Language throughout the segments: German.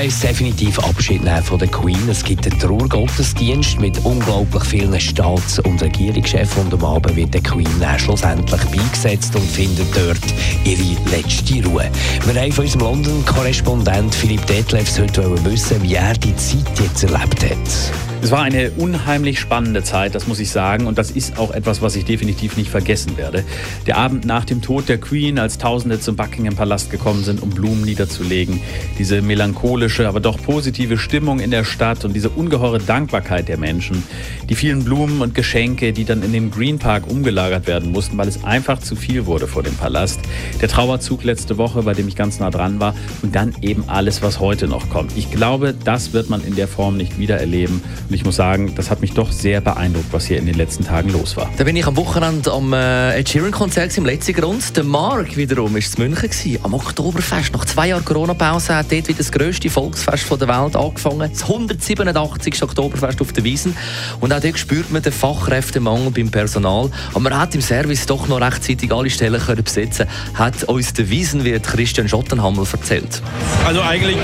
heisst definitiv Abschied nehmen von der Queen. Es gibt einen Trauergottesdienst mit unglaublich vielen Staats- und Regierungschefs und am Abend wird der Queen dann schlussendlich beigesetzt und findet dort ihre letzte Ruhe. Wir haben von unserem London-Korrespondent Philipp Detlefs heute wissen, wie er die Zeit jetzt erlebt hat. Es war eine unheimlich spannende Zeit, das muss ich sagen. Und das ist auch etwas, was ich definitiv nicht vergessen werde. Der Abend nach dem Tod der Queen, als Tausende zum Buckingham Palast gekommen sind, um Blumen niederzulegen. Diese melancholische, aber doch positive Stimmung in der Stadt und diese ungeheure Dankbarkeit der Menschen. Die vielen Blumen und Geschenke, die dann in den Green Park umgelagert werden mussten, weil es einfach zu viel wurde vor dem Palast. Der Trauerzug letzte Woche, bei dem ich ganz nah dran war. Und dann eben alles, was heute noch kommt. Ich glaube, das wird man in der Form nicht wieder erleben. Und ich muss sagen, das hat mich doch sehr beeindruckt, was hier in den letzten Tagen los war. Da bin ich am Wochenende am äh, Ed Sheeran-Konzert im letzten Grund. Der Mark wiederum war in München. Gewesen, am Oktoberfest. Nach zwei Jahren Corona-Pause hat dort wieder das grösste Volksfest der Welt angefangen. Das 187. Oktoberfest auf der Wiesen. Und auch dort spürt man den Fachkräftemangel beim Personal. Aber man hat im Service doch noch rechtzeitig alle Stellen können besetzen Hat uns der Wiesenwirt Christian Schottenhammel erzählt. Also eigentlich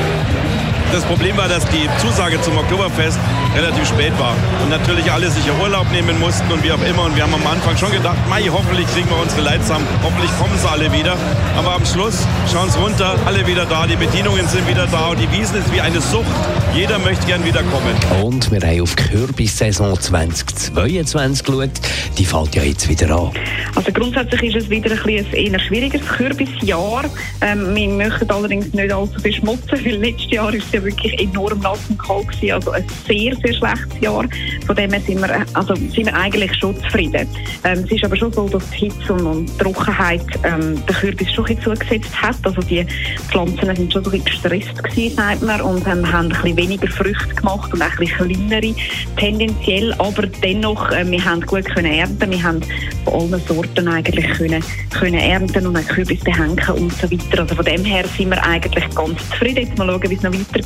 das Problem war, dass die Zusage zum Oktoberfest relativ spät war und natürlich alle sich Urlaub nehmen mussten und wie auch immer. Und wir haben am Anfang schon gedacht, Mai, hoffentlich kriegen wir unsere zusammen, hoffentlich kommen sie alle wieder. Aber am Schluss schauen sie runter, alle wieder da, die Bedienungen sind wieder da und die Wiesen ist wie eine Sucht. Jeder möchte gern wiederkommen. Und wir haben auf die Kürbissaison 2022 geschaut. Die fällt ja jetzt wieder an. Also grundsätzlich ist es wieder ein, ein eher schwieriges Kürbisjahr. Ähm, wir möchten allerdings nicht allzu viel schmutzen, weil letztes Jahr ist ja wirklich enorm nass und kalt gewesen. Also ein sehr, sehr schlechtes Jahr. Von dem her sind wir, also sind wir eigentlich schon zufrieden. Ähm, es ist aber schon so, dass die Hitze und die Trockenheit ähm, den Kürbis schon ein zugesetzt hat. Also die Pflanzen sind schon so ein gestresst gewesen, sagt man, und ähm, haben ein bisschen weniger Früchte gemacht und auch ein bisschen kleinere tendenziell. Aber dennoch, äh, wir haben gut können ernten. Wir haben von allen Sorten eigentlich können, können ernten und einen Kürbis behängen und so weiter. Also von dem her sind wir eigentlich ganz zufrieden. Jetzt mal schauen, wie es noch weitergeht